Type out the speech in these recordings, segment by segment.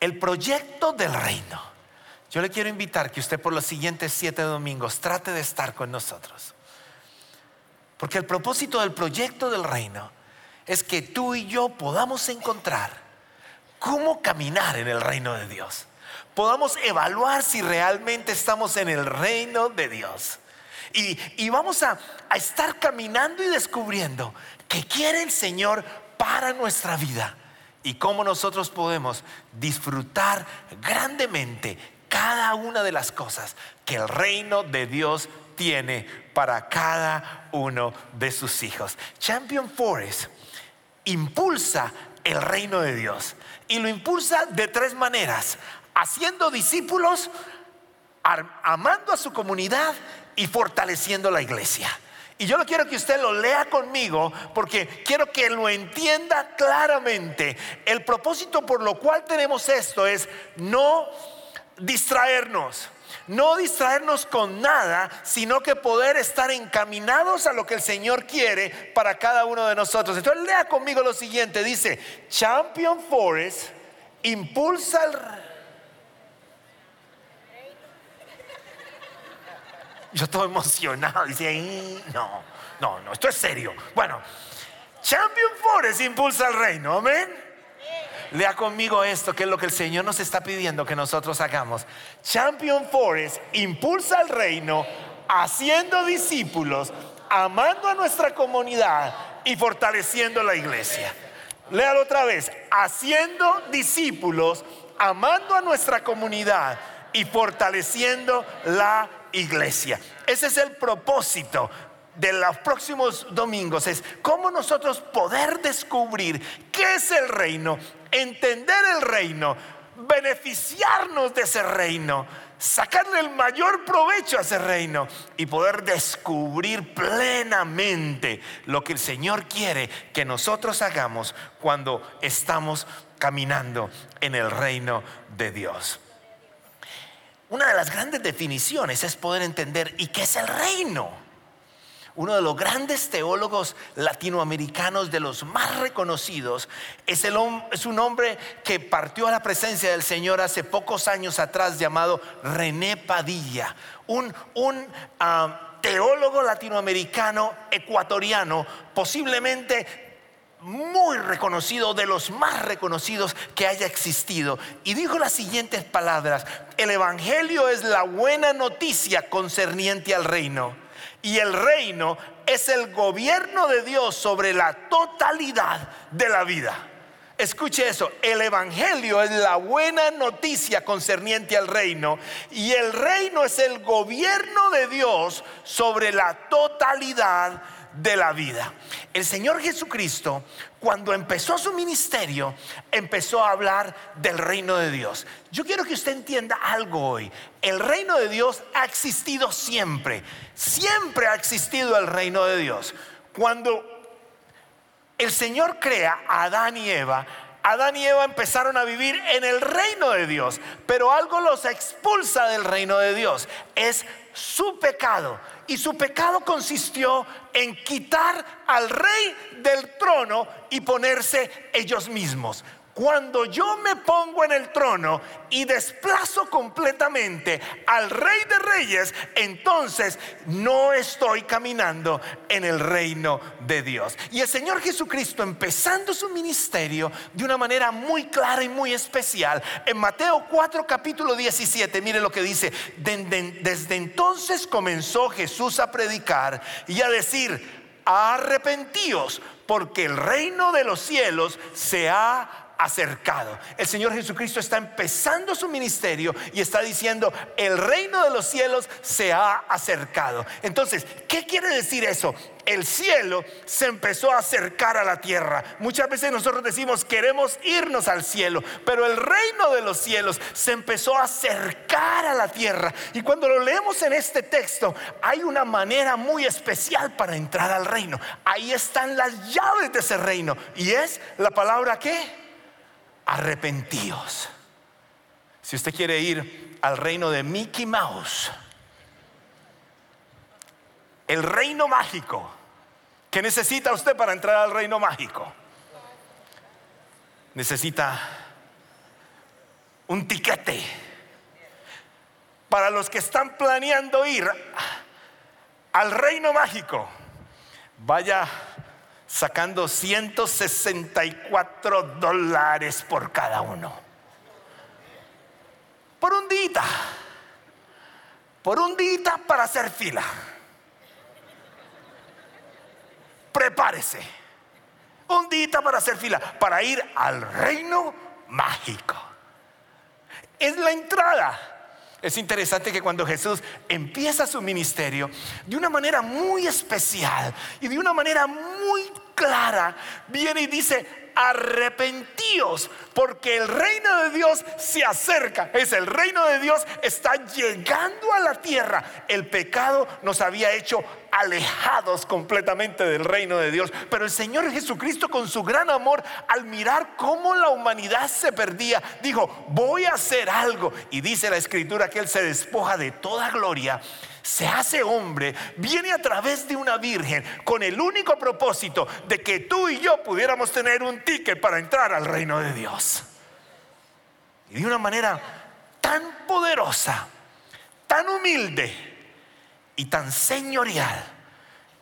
el proyecto del reino. Yo le quiero invitar que usted por los siguientes siete domingos trate de estar con nosotros. Porque el propósito del proyecto del reino es que tú y yo podamos encontrar cómo caminar en el reino de Dios. Podamos evaluar si realmente estamos en el reino de Dios. Y, vamos a, a estar caminando y descubriendo qué quiere el Señor para nuestra vida y cómo nosotros podemos disfrutar grandemente cada una de las cosas que el reino de Dios tiene para cada uno de sus hijos. Champion Forest impulsa el reino de Dios y lo impulsa de tres maneras, haciendo discípulos, amando a su comunidad y fortaleciendo la iglesia. Y yo no quiero que usted lo lea conmigo porque quiero que lo entienda claramente. El propósito por lo cual tenemos esto es no distraernos. No distraernos con nada, sino que poder estar encaminados a lo que el Señor quiere para cada uno de nosotros. Entonces lea conmigo lo siguiente, dice, Champion Forest impulsa el Yo estoy emocionado. Dice, no, no, no, esto es serio. Bueno, Champion Forest impulsa el reino, amén. Lea conmigo esto, que es lo que el Señor nos está pidiendo que nosotros hagamos. Champion Forest impulsa el reino haciendo discípulos, amando a nuestra comunidad y fortaleciendo la iglesia. Léalo otra vez, haciendo discípulos, amando a nuestra comunidad y fortaleciendo la iglesia. Ese es el propósito de los próximos domingos es cómo nosotros poder descubrir qué es el reino, entender el reino, beneficiarnos de ese reino, sacarle el mayor provecho a ese reino y poder descubrir plenamente lo que el Señor quiere que nosotros hagamos cuando estamos caminando en el reino de Dios. Una de las grandes definiciones es poder entender, ¿y qué es el reino? Uno de los grandes teólogos latinoamericanos, de los más reconocidos, es, el, es un hombre que partió a la presencia del Señor hace pocos años atrás, llamado René Padilla, un, ah, teólogo latinoamericano ecuatoriano, posiblemente muy reconocido, de los más reconocidos que haya existido. Y dijo las siguientes palabras, el Evangelio es la buena noticia concerniente al reino. Y el reino es el gobierno de Dios sobre la totalidad de la vida. Escuche eso, el Evangelio es la buena noticia concerniente al reino y el reino es el gobierno de Dios sobre la totalidad de la vida. El Señor Jesucristo, cuando empezó su ministerio, empezó a hablar del reino de Dios. Yo quiero que usted entienda algo hoy. El reino de Dios ha existido siempre. Siempre ha existido el reino de Dios. Cuando el Señor crea a Adán y Eva, Adán y Eva empezaron a vivir en el reino de Dios, pero algo los expulsa del reino de Dios. Es su pecado. Y su pecado consistió en quitar al rey del trono y ponerse ellos mismos. Cuando yo me pongo en el trono y desplazo completamente al rey de reyes, entonces no estoy caminando en el reino de Dios. Y el Señor Jesucristo, empezando su ministerio de una manera muy clara y muy especial, en Mateo 4, capítulo 17, mire lo que dice, desde entonces comenzó Jesús a predicar y a decir, arrepentíos, porque el reino de los cielos se ha acercado. El Señor Jesucristo está empezando su ministerio y está diciendo, el reino de los cielos se ha acercado. Entonces, ¿qué quiere decir eso? El cielo se empezó a acercar a la tierra. Muchas veces nosotros decimos, queremos irnos al cielo, pero el reino de los cielos se empezó a acercar a la tierra. Y cuando lo leemos en este texto, hay una manera muy especial para entrar al reino. Ahí están las llaves de ese reino. Y es la palabra que arrepentíos. Si usted quiere ir al reino de Mickey Mouse, el reino mágico, ¿qué necesita usted para entrar al reino mágico? Necesita un tiquete. Para los que están planeando ir al reino mágico, vaya sacando 164 dólares por cada uno. Por un día. Por un día para hacer fila. Prepárese. Un día para hacer fila. Para ir al reino mágico. Es la entrada. Es interesante que cuando Jesús empieza su ministerio de una manera muy especial y de una manera muy clara, viene y dice, arrepentíos, porque el reino de Dios se acerca. Es el reino de Dios está llegando a la tierra. El pecado nos había hecho alejados completamente del reino de Dios. Pero el Señor Jesucristo con su gran amor, al mirar cómo la humanidad se perdía, dijo, voy a hacer algo. Y dice la escritura que Él se despoja de toda gloria se hace hombre, viene a través de una virgen con el único propósito de que tú y yo pudiéramos tener un ticket para entrar al reino de Dios. Y de una manera tan poderosa, tan humilde y tan señorial,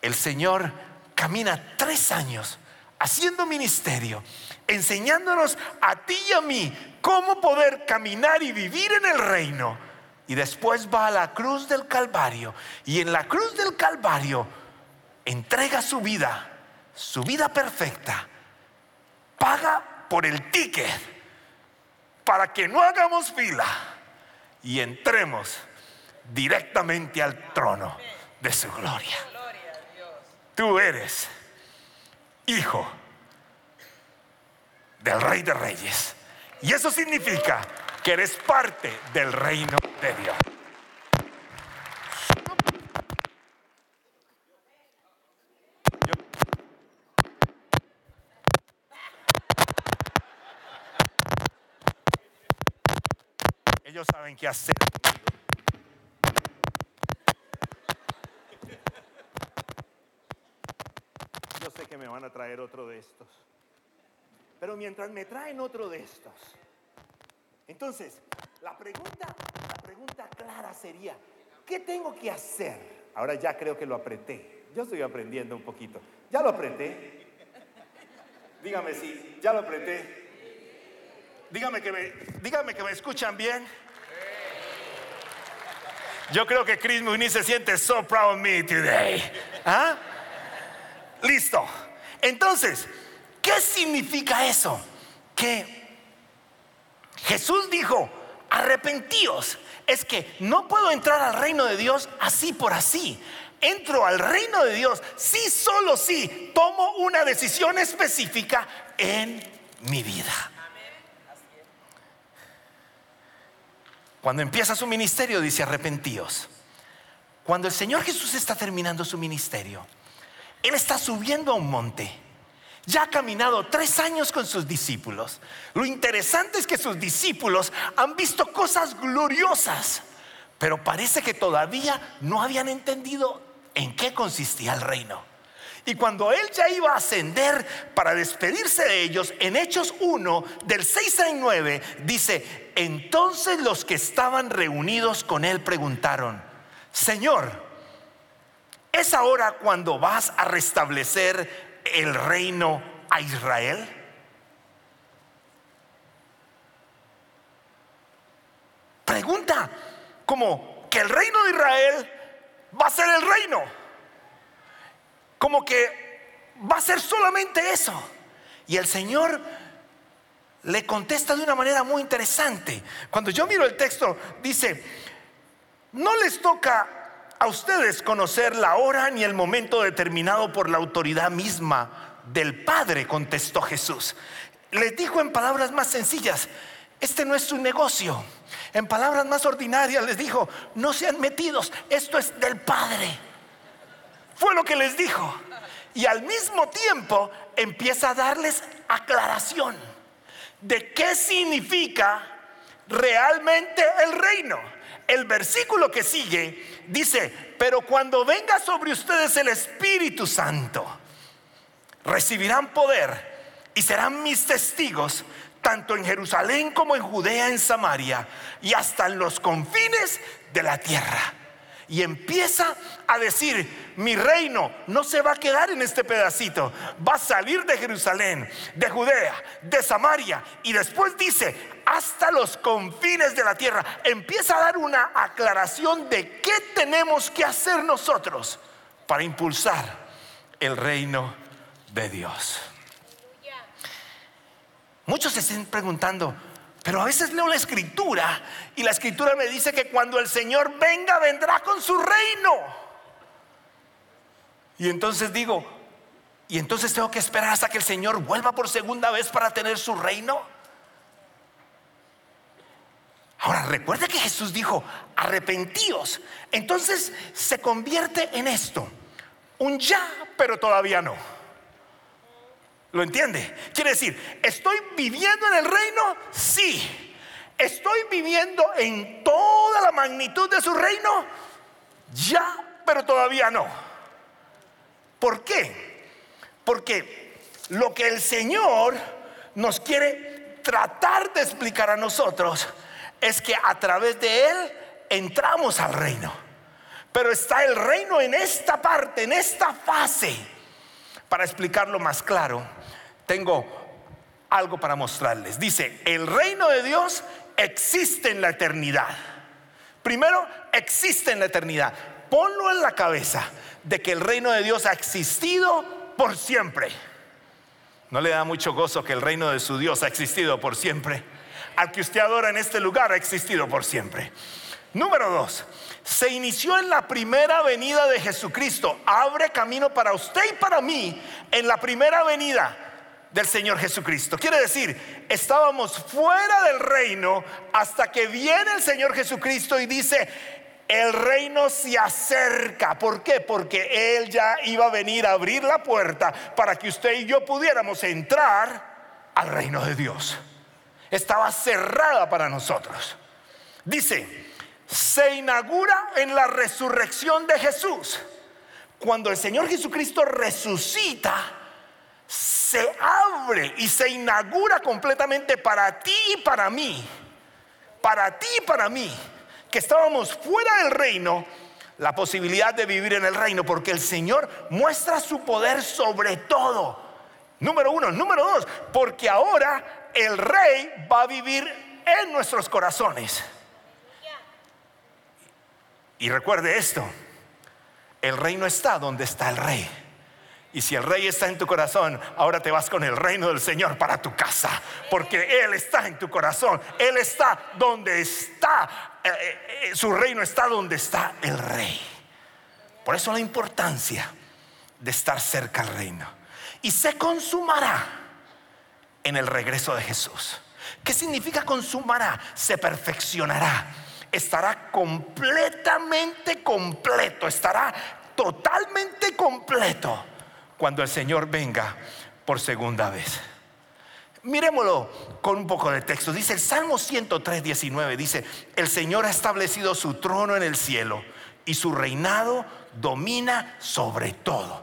el Señor camina tres años haciendo ministerio, enseñándonos a ti y a mí cómo poder caminar y vivir en el reino y después va a la cruz del Calvario. Y en la cruz del Calvario entrega su vida, su vida perfecta. Paga por el ticket para que no hagamos fila y entremos directamente al trono de su gloria. Tú eres hijo del Rey de Reyes. Y eso significa que eres parte del reino de Dios. Ellos saben qué hacer. Yo sé que me van a traer otro de estos. Pero mientras me traen otro de estos, entonces, la pregunta, la pregunta clara sería, ¿qué tengo que hacer? Ahora ya creo que lo apreté. Yo estoy aprendiendo un poquito. ¿Ya lo apreté? Dígame si, ¿ya lo apreté? Dígame que me, dígame que me escuchan bien. Yo creo que Chris Muniz se siente so proud of me today. ¿Ah? Listo. Entonces, ¿qué significa eso? Que Jesús dijo, arrepentíos. Es que no puedo entrar al reino de Dios así por así. Entro al reino de Dios si solo si tomo una decisión específica en mi vida. Cuando empieza su ministerio dice arrepentíos. Cuando el Señor Jesús está terminando su ministerio, Él está subiendo a un monte ya ha caminado tres años con sus discípulos. Lo interesante es que sus discípulos han visto cosas gloriosas, pero parece que todavía no habían entendido en qué consistía el reino. Y cuando él ya iba a ascender para despedirse de ellos, en Hechos 1, del 6 al 9, dice, entonces los que estaban reunidos con él preguntaron, Señor, ¿es ahora cuando vas a restablecer el reino a Israel? Pregunta como que el reino de Israel va a ser el reino. Como que va a ser solamente eso. Y el Señor le contesta de una manera muy interesante. Cuando yo miro el texto, dice, no les toca a ustedes conocer la hora ni el momento determinado por la autoridad misma del Padre, contestó Jesús. Les dijo en palabras más sencillas, este no es su negocio. En palabras más ordinarias les dijo, no sean metidos, esto es del Padre. Fue lo que les dijo. Y al mismo tiempo empieza a darles aclaración de qué significa realmente el reino. El versículo que sigue dice, pero cuando venga sobre ustedes el Espíritu Santo, recibirán poder y serán mis testigos tanto en Jerusalén como en Judea, en Samaria y hasta en los confines de la tierra. Y empieza a decir, mi reino no se va a quedar en este pedacito, va a salir de Jerusalén, de Judea, de Samaria y después dice, hasta los confines de la tierra. Empieza a dar una aclaración de qué tenemos que hacer nosotros para impulsar el reino de Dios. Muchos se están preguntando, pero a veces leo la escritura y la escritura me dice que cuando el Señor venga, vendrá con su reino. Y entonces digo, ¿y entonces tengo que esperar hasta que el Señor vuelva por segunda vez para tener su reino? Ahora, recuerde que Jesús dijo, arrepentíos. Entonces se convierte en esto, un ya, pero todavía no. ¿Lo entiende? Quiere decir, ¿estoy viviendo en el reino? Sí. ¿Estoy viviendo en toda la magnitud de su reino? Ya, pero todavía no. ¿Por qué? Porque lo que el Señor nos quiere tratar de explicar a nosotros es que a través de Él entramos al reino. Pero está el reino en esta parte, en esta fase. Para explicarlo más claro, tengo algo para mostrarles. Dice, el reino de Dios existe en la eternidad. Primero, existe en la eternidad. Ponlo en la cabeza de que el reino de Dios ha existido por siempre. ¿No le da mucho gozo que el reino de su Dios ha existido por siempre? Al que usted adora en este lugar ha existido por siempre. Número dos, se inició en la primera venida de Jesucristo. Abre camino para usted y para mí en la primera venida del Señor Jesucristo. Quiere decir, estábamos fuera del reino hasta que viene el Señor Jesucristo y dice, el reino se acerca. ¿Por qué? Porque Él ya iba a venir a abrir la puerta para que usted y yo pudiéramos entrar al reino de Dios. Estaba cerrada para nosotros. Dice, se inaugura en la resurrección de Jesús. Cuando el Señor Jesucristo resucita, se abre y se inaugura completamente para ti y para mí, para ti y para mí, que estábamos fuera del reino, la posibilidad de vivir en el reino, porque el Señor muestra su poder sobre todo. Número uno, número dos, porque ahora el rey va a vivir en nuestros corazones. Y recuerde esto, el reino está donde está el rey. Y si el rey está en tu corazón, ahora te vas con el reino del Señor para tu casa. Porque Él está en tu corazón. Él está donde está. Eh, eh, eh, su reino está donde está el rey. Por eso la importancia de estar cerca al reino. Y se consumará en el regreso de Jesús. ¿Qué significa consumará? Se perfeccionará. Estará completamente completo. Estará totalmente completo cuando el Señor venga por segunda vez. Miremoslo con un poco de texto. Dice el Salmo 103, 19, dice, el Señor ha establecido su trono en el cielo y su reinado domina sobre todo.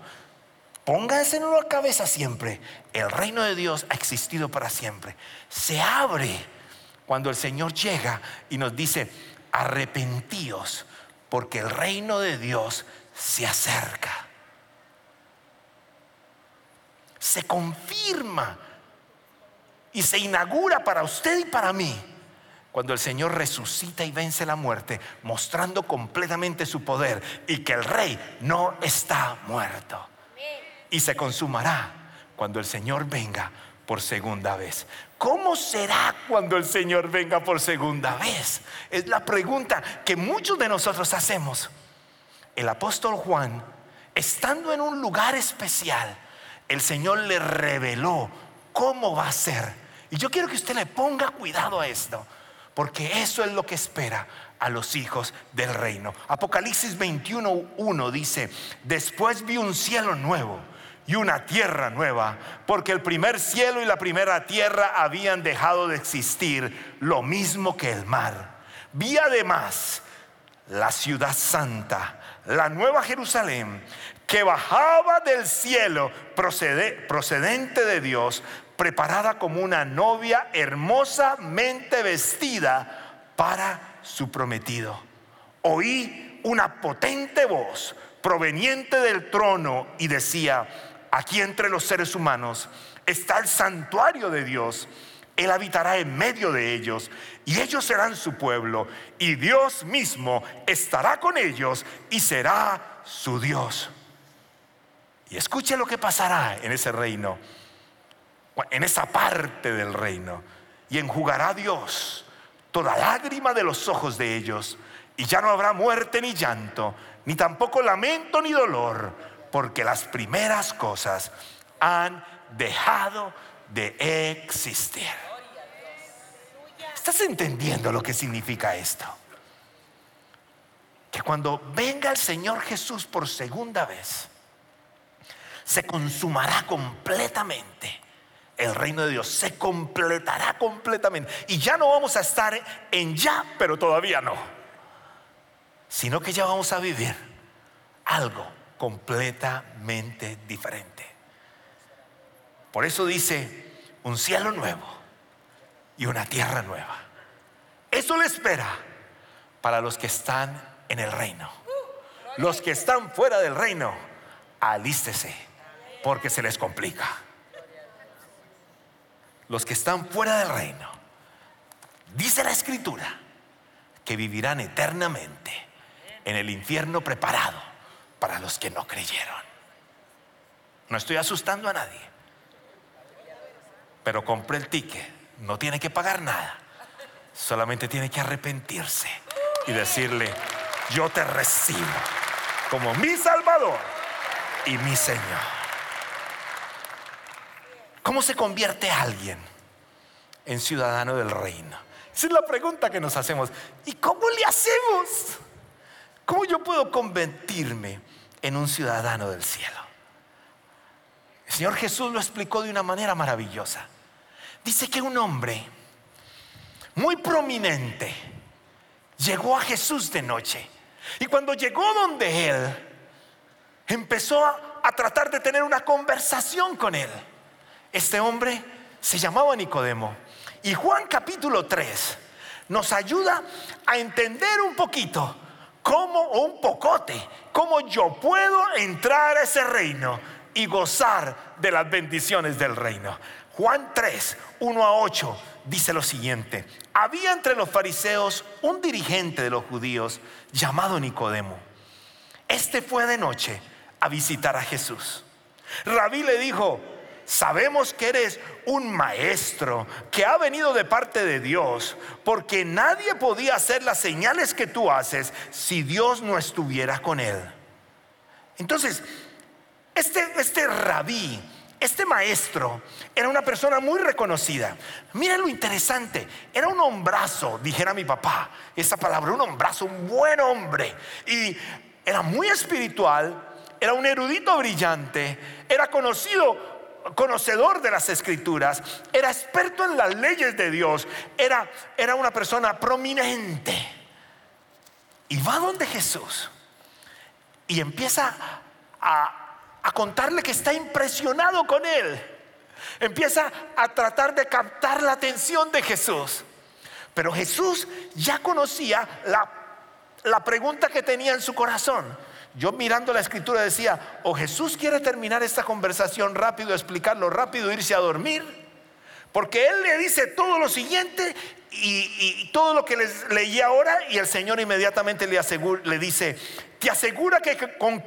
Pónganse en la cabeza siempre, el reino de Dios ha existido para siempre. Se abre cuando el Señor llega y nos dice, arrepentíos, porque el reino de Dios se acerca se confirma y se inaugura para usted y para mí cuando el Señor resucita y vence la muerte, mostrando completamente su poder y que el rey no está muerto. Y se consumará cuando el Señor venga por segunda vez. ¿Cómo será cuando el Señor venga por segunda vez? Es la pregunta que muchos de nosotros hacemos. El apóstol Juan, estando en un lugar especial, el Señor le reveló cómo va a ser. Y yo quiero que usted le ponga cuidado a esto, porque eso es lo que espera a los hijos del reino. Apocalipsis 21.1 dice, después vi un cielo nuevo y una tierra nueva, porque el primer cielo y la primera tierra habían dejado de existir, lo mismo que el mar. Vi además la ciudad santa, la nueva Jerusalén, que bajaba del cielo procedente de Dios, preparada como una novia hermosamente vestida para su prometido. Oí una potente voz proveniente del trono y decía, aquí entre los seres humanos está el santuario de Dios. Él habitará en medio de ellos y ellos serán su pueblo y Dios mismo estará con ellos y será su Dios. Y escuche lo que pasará en ese reino, en esa parte del reino. Y enjugará Dios toda lágrima de los ojos de ellos. Y ya no habrá muerte ni llanto, ni tampoco lamento ni dolor, porque las primeras cosas han dejado de existir. ¿Estás entendiendo lo que significa esto? Que cuando venga el Señor Jesús por segunda vez, se consumará completamente. El reino de Dios se completará completamente. Y ya no vamos a estar en ya, pero todavía no. Sino que ya vamos a vivir algo completamente diferente. Por eso dice, un cielo nuevo y una tierra nueva. Eso le espera para los que están en el reino. Los que están fuera del reino, alístese porque se les complica. Los que están fuera del reino, dice la escritura, que vivirán eternamente en el infierno preparado para los que no creyeron. No estoy asustando a nadie, pero compré el ticket, no tiene que pagar nada, solamente tiene que arrepentirse y decirle, yo te recibo como mi Salvador y mi Señor. ¿Cómo se convierte alguien en ciudadano del reino? Esa es la pregunta que nos hacemos. ¿Y cómo le hacemos? ¿Cómo yo puedo convertirme en un ciudadano del cielo? El Señor Jesús lo explicó de una manera maravillosa. Dice que un hombre muy prominente llegó a Jesús de noche. Y cuando llegó donde él, empezó a, a tratar de tener una conversación con él. Este hombre se llamaba Nicodemo. Y Juan capítulo 3 nos ayuda a entender un poquito cómo, o un pocote, cómo yo puedo entrar a ese reino y gozar de las bendiciones del reino. Juan 3, 1 a 8 dice lo siguiente. Había entre los fariseos un dirigente de los judíos llamado Nicodemo. Este fue de noche a visitar a Jesús. Rabí le dijo, Sabemos que eres un maestro que ha venido de parte de Dios, porque nadie podía hacer las señales que tú haces si Dios no estuviera con él. Entonces, este, este rabí, este maestro, era una persona muy reconocida. Mira lo interesante, era un hombrazo, dijera mi papá, esa palabra, un hombrazo, un buen hombre. Y era muy espiritual, era un erudito brillante, era conocido conocedor de las escrituras, era experto en las leyes de Dios, era, era una persona prominente. Y va donde Jesús y empieza a, a contarle que está impresionado con él. Empieza a tratar de captar la atención de Jesús. Pero Jesús ya conocía la, la pregunta que tenía en su corazón. Yo mirando la escritura decía, o Jesús quiere terminar esta conversación rápido, explicarlo rápido, irse a dormir, porque Él le dice todo lo siguiente y, todo lo que les leí ahora y el Señor inmediatamente le, le dice, te asegura que con,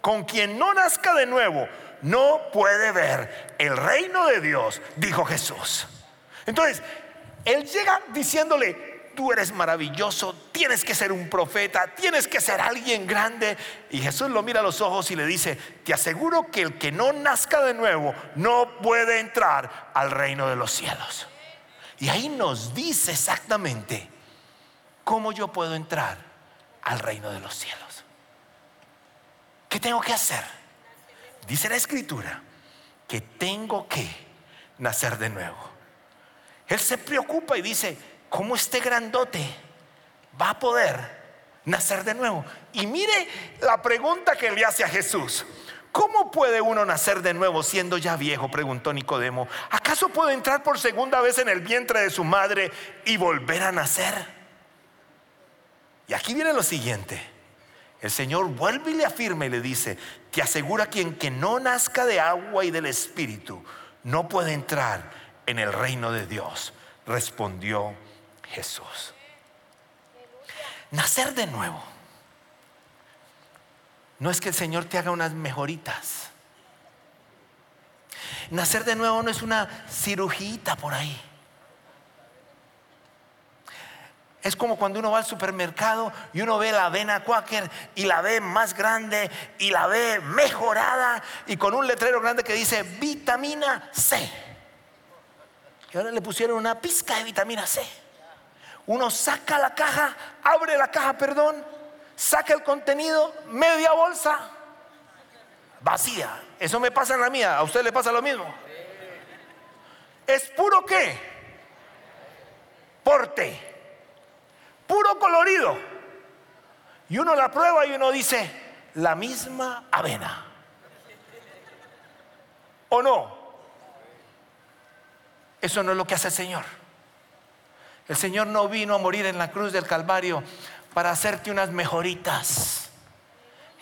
con quien no nazca de nuevo no puede ver el reino de Dios, dijo Jesús. Entonces, Él llega diciéndole, tú eres maravilloso, tienes que ser un profeta, tienes que ser alguien grande. Y Jesús lo mira a los ojos y le dice, te aseguro que el que no nazca de nuevo no puede entrar al reino de los cielos. Y ahí nos dice exactamente cómo yo puedo entrar al reino de los cielos. ¿Qué tengo que hacer? Dice la escritura que tengo que nacer de nuevo. Él se preocupa y dice, ¿cómo este grandote va a poder nacer de nuevo? Y mire la pregunta que le hace a Jesús. ¿Cómo puede uno nacer de nuevo siendo ya viejo? preguntó Nicodemo. ¿Acaso puede entrar por segunda vez en el vientre de su madre y volver a nacer? Y aquí viene lo siguiente. El Señor vuelve y le afirma y le dice, te asegura quien que no nazca de agua y del Espíritu no puede entrar en el reino de Dios, respondió Jesús. Nacer de nuevo no es que el Señor te haga unas mejoritas. Nacer de nuevo no es una cirugita por ahí. Es como cuando uno va al supermercado y uno ve la avena Quaker y la ve más grande y la ve mejorada y con un letrero grande que dice vitamina C. Y ahora le pusieron una pizca de vitamina C. Uno saca la caja, abre la caja, perdón, saca el contenido, media bolsa, vacía. Eso me pasa en la mía, a usted le pasa lo mismo. ¿Es puro qué? Porte. Puro colorido. Y uno la prueba y uno dice, la misma avena. ¿O no? Eso no es lo que hace el Señor. El Señor no vino a morir en la cruz del Calvario para hacerte unas mejoritas.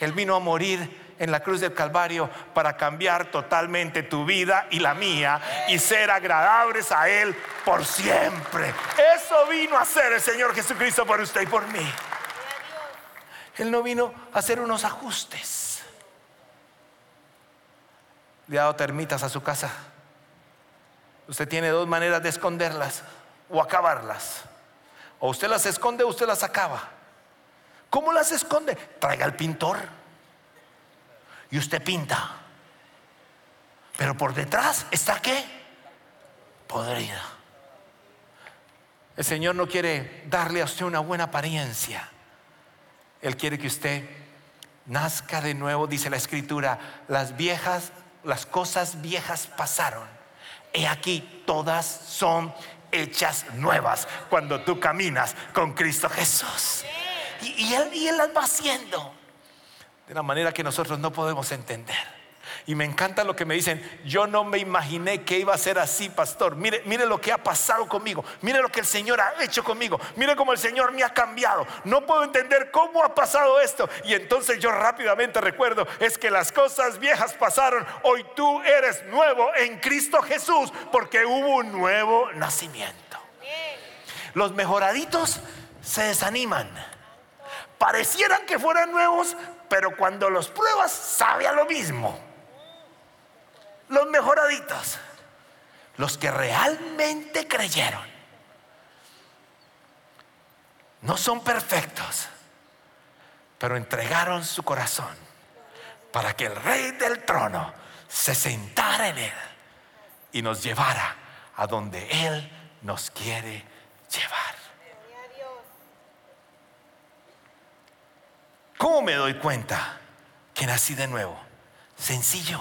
Él vino a morir en la cruz del Calvario para cambiar totalmente tu vida y la mía y ser agradables a Él por siempre. Eso vino a hacer el Señor Jesucristo por usted y por mí. Él no vino a hacer unos ajustes. Le ha dado termitas a su casa. Usted tiene dos maneras de esconderlas o acabarlas. O usted las esconde o usted las acaba. ¿Cómo las esconde? Traiga al pintor. Y usted pinta. Pero por detrás está qué? Podrida. El Señor no quiere darle a usted una buena apariencia. Él quiere que usted nazca de nuevo, dice la escritura, las viejas, las cosas viejas pasaron. He aquí, todas son hechas nuevas cuando tú caminas con Cristo Jesús. Y, él, y Él las va haciendo de una manera que nosotros no podemos entender. Y me encanta lo que me dicen, yo no me imaginé que iba a ser así, pastor. Mire, mire lo que ha pasado conmigo, mire lo que el Señor ha hecho conmigo, mire cómo el Señor me ha cambiado. No puedo entender cómo ha pasado esto. Y entonces yo rápidamente recuerdo, es que las cosas viejas pasaron, hoy tú eres nuevo en Cristo Jesús, porque hubo un nuevo nacimiento. Los mejoraditos se desaniman parecieran que fueran nuevos, pero cuando los pruebas sabe a lo mismo. Los mejoraditos, los que realmente creyeron, no son perfectos, pero entregaron su corazón para que el rey del trono se sentara en él y nos llevara a donde él nos quiere llevar. ¿Cómo me doy cuenta que nací de nuevo? Sencillo,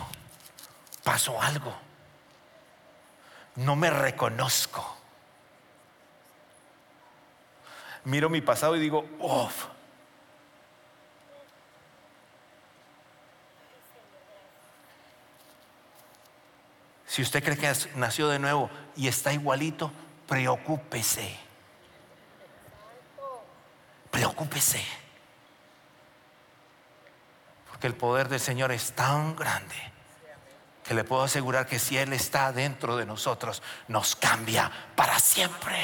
pasó algo. No me reconozco. Miro mi pasado y digo, uff. Si usted cree que nació de nuevo y está igualito, preocúpese. Preocúpese el poder del Señor es tan grande que le puedo asegurar que si Él está dentro de nosotros, nos cambia para siempre.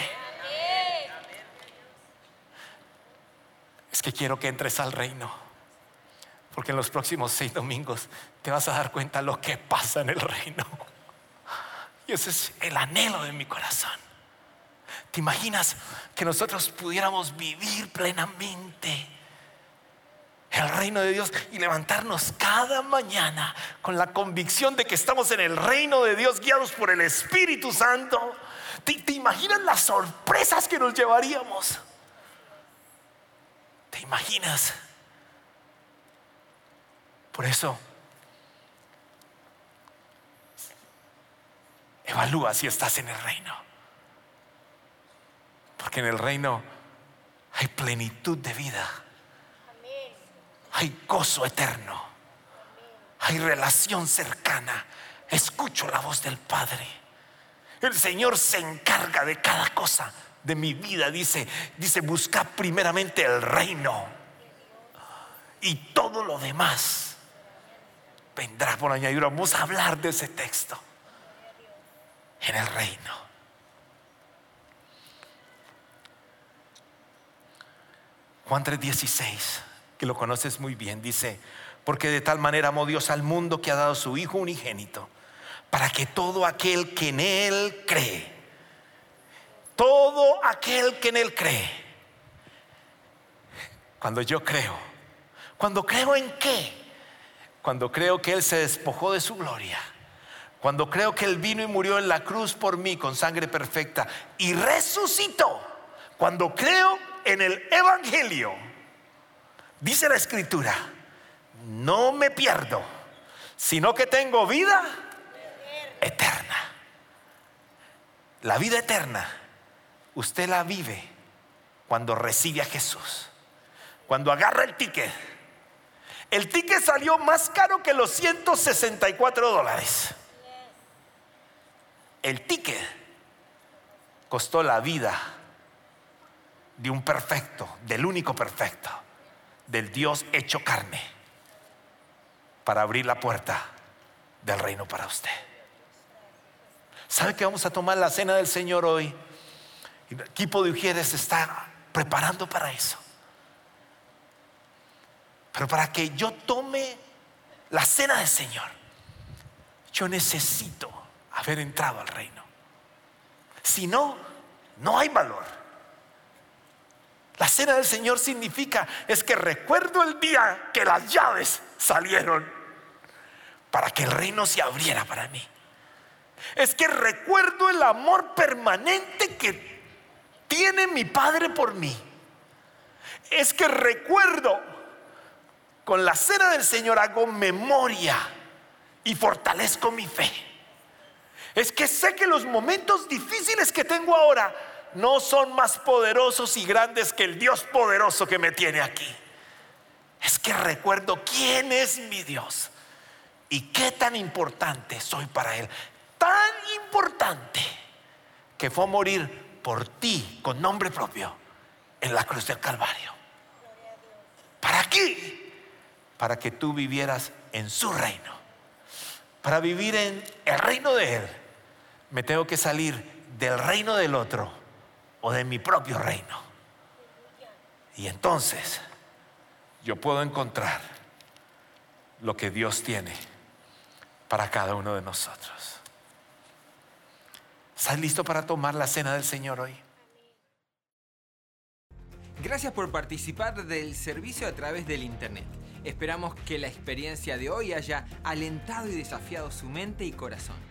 Es que quiero que entres al reino, porque en los próximos seis domingos te vas a dar cuenta lo que pasa en el reino. Y ese es el anhelo de mi corazón. ¿Te imaginas que nosotros pudiéramos vivir plenamente? El reino de Dios y levantarnos cada mañana con la convicción de que estamos en el reino de Dios guiados por el Espíritu Santo. ¿Te, imaginas las sorpresas que nos llevaríamos? ¿Te imaginas? Por eso, evalúa si estás en el reino. Porque en el reino hay plenitud de vida hay gozo eterno, hay relación cercana. Escucho la voz del Padre. El Señor se encarga de cada cosa de mi vida. Dice, dice, busca primeramente el reino. Y todo lo demás vendrá por añadidura. Vamos a hablar de ese texto. En el reino. Juan 3:16, que lo conoces muy bien, dice, porque de tal manera amó Dios al mundo que ha dado su Hijo unigénito, para que todo aquel que en Él cree, todo aquel que en Él cree, cuando yo creo, cuando creo en qué, cuando creo que Él se despojó de su gloria, cuando creo que Él vino y murió en la cruz por mí con sangre perfecta y resucitó, cuando creo en el Evangelio, dice la Escritura, no me pierdo, sino que tengo vida eterna. La vida eterna, usted la vive cuando recibe a Jesús, cuando agarra el ticket. El ticket salió más caro que los 164 dólares. El ticket costó la vida de un perfecto, del único perfecto, del Dios hecho carne, para abrir la puerta del reino para usted. ¿Sabe que vamos a tomar la cena del Señor hoy? El equipo de Ujieres está preparando para eso. Pero para que yo tome la cena del Señor, yo necesito haber entrado al reino. Si no, no hay valor. La cena del Señor significa es que recuerdo el día que las llaves salieron para que el reino se abriera para mí. Es que recuerdo el amor permanente que tiene mi Padre por mí. Es que recuerdo con la cena del Señor hago memoria y fortalezco mi fe. Es que sé que los momentos difíciles que tengo ahora no son más poderosos y grandes que el Dios poderoso que me tiene aquí. Es que recuerdo quién es mi Dios y qué tan importante soy para Él. Tan importante que fue a morir por ti con nombre propio en la cruz del Calvario. ¿Para qué? Para que tú vivieras en su reino. Para vivir en el reino de Él, me tengo que salir del reino del otro o de mi propio reino. Y entonces yo puedo encontrar lo que Dios tiene para cada uno de nosotros. ¿Estás listo para tomar la cena del Señor hoy? Gracias por participar del servicio a través del Internet. Esperamos que la experiencia de hoy haya alentado y desafiado su mente y corazón.